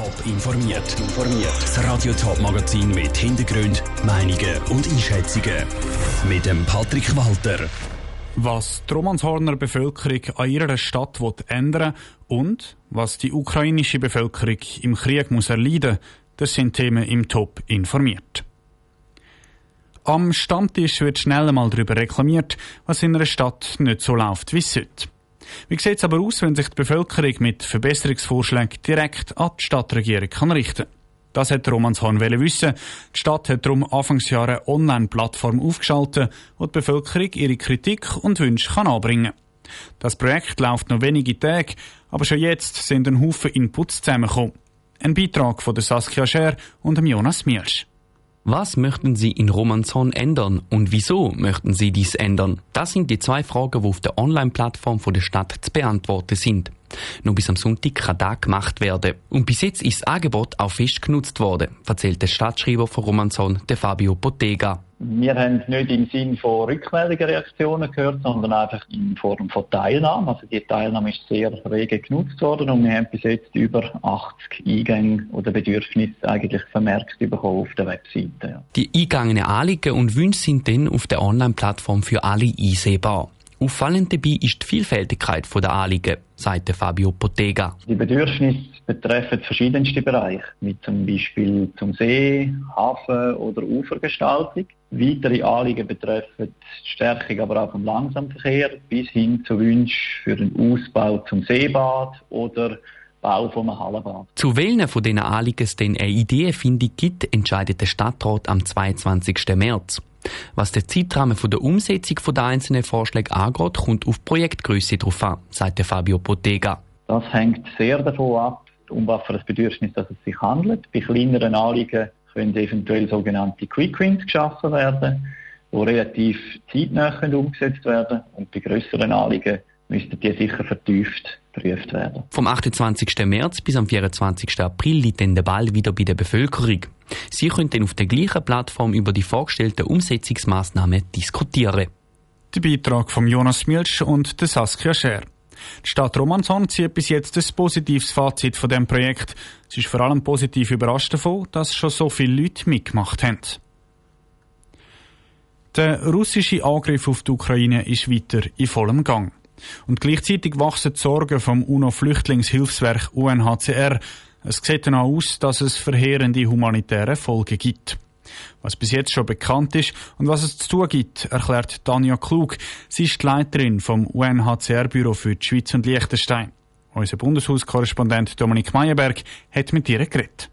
Top informiert. Das Radio Top Magazin mit Hintergrund, Meinungen und Einschätzungen mit dem Patrick Walter. Was die Romanshorner Bevölkerung an ihrer Stadt will ändern und was die ukrainische Bevölkerung im Krieg muss erleiden, das sind Themen im Top informiert. Am Stammtisch wird schnell einmal darüber reklamiert, was in einer Stadt nicht so läuft wie es sollte. Wie sieht es aber aus, wenn sich die Bevölkerung mit Verbesserungsvorschlägen direkt an die Stadtregierung kann richten Das hat Romanshorn wissen. Die Stadt hat darum Anfangsjahr eine Online-Plattform aufgeschaltet, wo die Bevölkerung ihre Kritik und Wünsche kann anbringen Das Projekt läuft noch wenige Tage, aber schon jetzt sind ein Haufen Inputs zusammengekommen. Ein Beitrag von Saskia Scher und Jonas Mielsch. Was möchten Sie in Romanzon ändern und wieso möchten Sie dies ändern? Das sind die zwei Fragen, die auf der Online-Plattform der Stadt zu beantworten sind. Nur bis am Sonntag kann das gemacht werden. Und bis jetzt ist das Angebot auch fest genutzt worden, erzählt der Stadtschreiber von Romanzon, der Fabio Bottega. Wir haben nicht im Sinn von Rückmeldungen, Reaktionen gehört, sondern einfach in Form von Teilnahme. Also die Teilnahme ist sehr rege genutzt worden und wir haben bis jetzt über 80 Eingänge oder Bedürfnisse eigentlich vermerkt bekommen auf der Webseite. Ja. Die eingegangenen Anliegen und Wünsche sind dann auf der Online-Plattform für alle einsehbar. Auffallend dabei ist die Vielfältigkeit der Anliegen, sagt Fabio Bottega. Die Bedürfnisse betreffen verschiedenste Bereiche, wie zum Beispiel zum See, Hafen oder Ufergestaltung. Weitere Anliegen betreffen die Stärkung aber auch vom Langsamverkehr bis hin zu Wünschen für den Ausbau zum Seebad oder Bau von einem Hallenbad. Zu welchen von diesen Anliegen es denn eine Ideenfindung gibt, entscheidet der Stadtrat am 22. März. Was der Zeitrahmen von der Umsetzung der einzelnen Vorschläge angeht, kommt auf Projektgröße drauf an, sagt Fabio Bottega. Das hängt sehr davon ab, um was für ein Bedürfnis dass es sich handelt. Bei kleineren Anliegen können eventuell sogenannte Quick Wins geschaffen werden, die relativ zeitnah umgesetzt werden und bei größeren Anliegen müssten die sicher vertieft geprüft werden. Vom 28. März bis am 24. April liegt dann der Ball wieder bei der Bevölkerung. Sie können dann auf der gleichen Plattform über die vorgestellten Umsetzungsmaßnahmen diskutieren. Der Beitrag von Jonas Milch und der Saskia Scher. Die Stadt Romanshorn zieht bis jetzt ein positives Fazit von dem Projekt. Sie ist vor allem positiv überrascht davon, dass schon so viele Leute mitgemacht haben. Der russische Angriff auf die Ukraine ist weiter in vollem Gang. Und gleichzeitig wachsen die Sorgen vom UNO-Flüchtlingshilfswerk UNHCR. Es sieht danach aus, dass es verheerende humanitäre Folgen gibt. Was bis jetzt schon bekannt ist und was es zu tun gibt, erklärt Tanja Klug. Sie ist die Leiterin vom UNHCR-Büro für die Schweiz und Liechtenstein. Unser Bundeshauskorrespondent Dominik Meyerberg hat mit ihr geredet.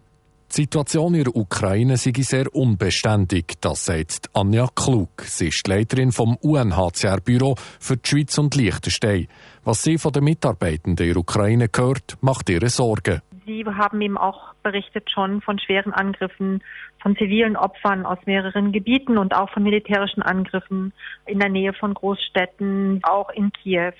Die Situation in der Ukraine sei sehr unbeständig, das sagt Anja Klug. Sie ist die Leiterin vom UNHCR-Büro für die Schweiz und Liechtenstein. Was sie von den Mitarbeitenden in der Ukraine hört, macht ihre Sorgen. Sie haben eben auch berichtet schon von schweren Angriffen von zivilen Opfern aus mehreren Gebieten und auch von militärischen Angriffen in der Nähe von Großstädten, auch in Kiew.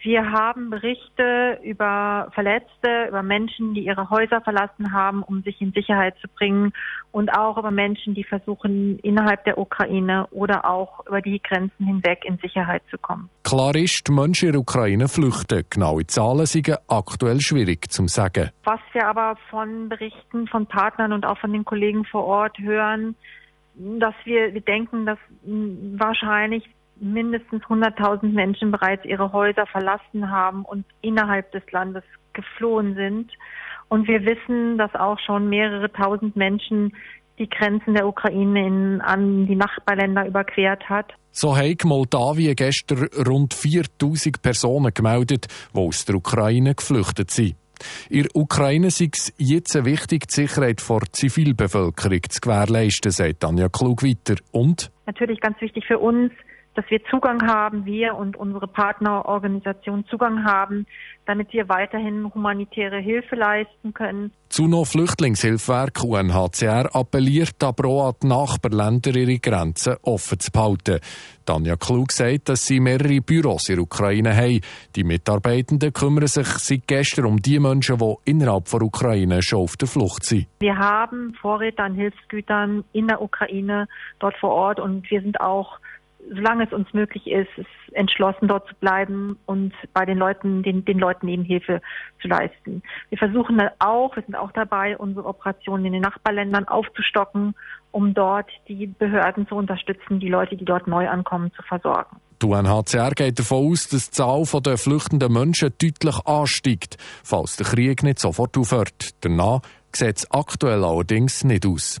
Wir haben Berichte über Verletzte, über Menschen, die ihre Häuser verlassen haben, um sich in Sicherheit zu bringen und auch über Menschen, die versuchen, innerhalb der Ukraine oder auch über die Grenzen hinweg in Sicherheit zu kommen. Klar ist, die Menschen in der Ukraine flüchten. Genaue Zahlen sind aktuell schwierig zu sagen. Was wir aber von Berichten von Partnern und auch von den Kollegen vor Ort hören, dass wir, wir denken, dass wahrscheinlich mindestens 100.000 Menschen bereits ihre Häuser verlassen haben und innerhalb des Landes geflohen sind. Und wir wissen, dass auch schon mehrere tausend Menschen die Grenzen der Ukraine in, an die Nachbarländer überquert hat. So hat Moldawien gestern rund 4000 Personen gemeldet, die aus der Ukraine geflüchtet sind. In der Ukraine ist es jetzt wichtig, die Sicherheit der Zivilbevölkerung zu gewährleisten, sagt Anja Klug weiter. Und? Natürlich ganz wichtig für uns, dass wir Zugang haben, wir und unsere Partnerorganisationen Zugang haben, damit wir weiterhin humanitäre Hilfe leisten können. Zu noch Flüchtlingshilfswerk UNHCR appelliert aber auch an die Nachbarländer, ihre Grenzen offen zu behalten. Tanja Klug sagt, dass sie mehrere Büros in der Ukraine haben. Die Mitarbeitenden kümmern sich seit gestern um die Menschen, die innerhalb der Ukraine schon auf der Flucht sind. Wir haben Vorräte an Hilfsgütern in der Ukraine dort vor Ort und wir sind auch solange es uns möglich ist, ist entschlossen dort zu bleiben und bei den Leuten, den, den Leuten eben Hilfe zu leisten. Wir versuchen dann auch, wir sind auch dabei, unsere Operationen in den Nachbarländern aufzustocken, um dort die Behörden zu unterstützen, die Leute, die dort neu ankommen, zu versorgen. Die UNHCR geht davon aus, dass die Zahl der flüchtenden Menschen deutlich ansteigt, falls der Krieg nicht sofort aufhört. Danach sieht es aktuell allerdings nicht aus.